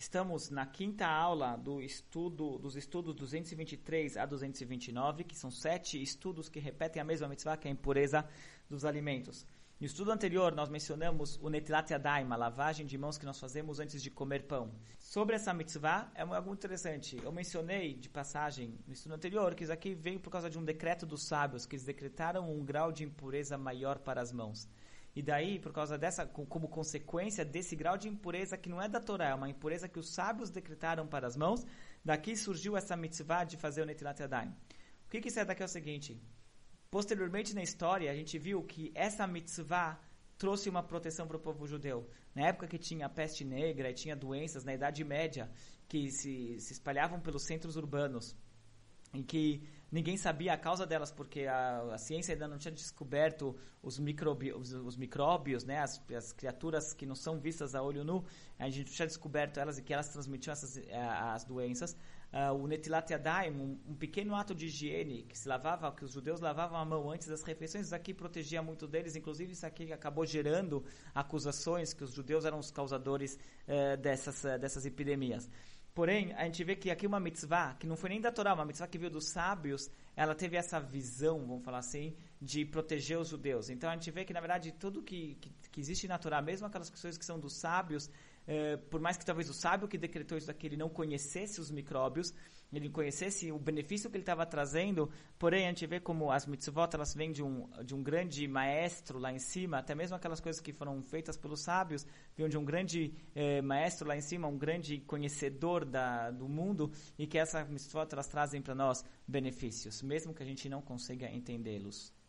Estamos na quinta aula do estudo, dos estudos 223 a 229, que são sete estudos que repetem a mesma mitzvah, que é a impureza dos alimentos. No estudo anterior, nós mencionamos o netilat yadayim, a lavagem de mãos que nós fazemos antes de comer pão. Sobre essa mitzvah, é algo interessante. Eu mencionei, de passagem, no estudo anterior, que isso aqui veio por causa de um decreto dos sábios, que eles decretaram um grau de impureza maior para as mãos. E daí, por causa dessa, como consequência desse grau de impureza que não é da Torá, é uma impureza que os sábios decretaram para as mãos, daqui surgiu essa mitzvah de fazer o Netilat Yadayim. O que, que isso é daqui é o seguinte, posteriormente na história, a gente viu que essa mitzvah trouxe uma proteção para o povo judeu. Na época que tinha peste negra e tinha doenças na Idade Média que se, se espalhavam pelos centros urbanos, em que ninguém sabia a causa delas porque a, a ciência ainda não tinha descoberto os, microbi, os, os micróbios, né, as, as, criaturas que não são vistas a olho nu, a gente não tinha descoberto elas e que elas transmitiam essas, eh, as doenças. Uh, o Netilat Yadayim, um, um, pequeno ato de higiene que se lavava, que os judeus lavavam a mão antes das refeições, isso aqui protegia muito deles, inclusive isso aqui acabou gerando acusações que os judeus eram os causadores uh, dessas, uh, dessas epidemias. Porém, a gente vê que aqui uma mitzvah, que não foi nem da Torá, uma mitzvah que veio dos sábios, ela teve essa visão, vamos falar assim, de proteger os judeus. Então a gente vê que, na verdade, tudo que, que, que existe na Torá, mesmo aquelas coisas que são dos sábios, eh, por mais que talvez o sábio que decretou isso daqui ele não conhecesse os micróbios, ele conhecesse o benefício que ele estava trazendo, porém a gente vê como as mitzvot elas vêm de um, de um grande maestro lá em cima, até mesmo aquelas coisas que foram feitas pelos sábios, vêm de um grande eh, maestro lá em cima, um grande conhecedor da, do mundo, e que essas mitzvot elas trazem para nós benefícios, mesmo que a gente não consiga entendê-los.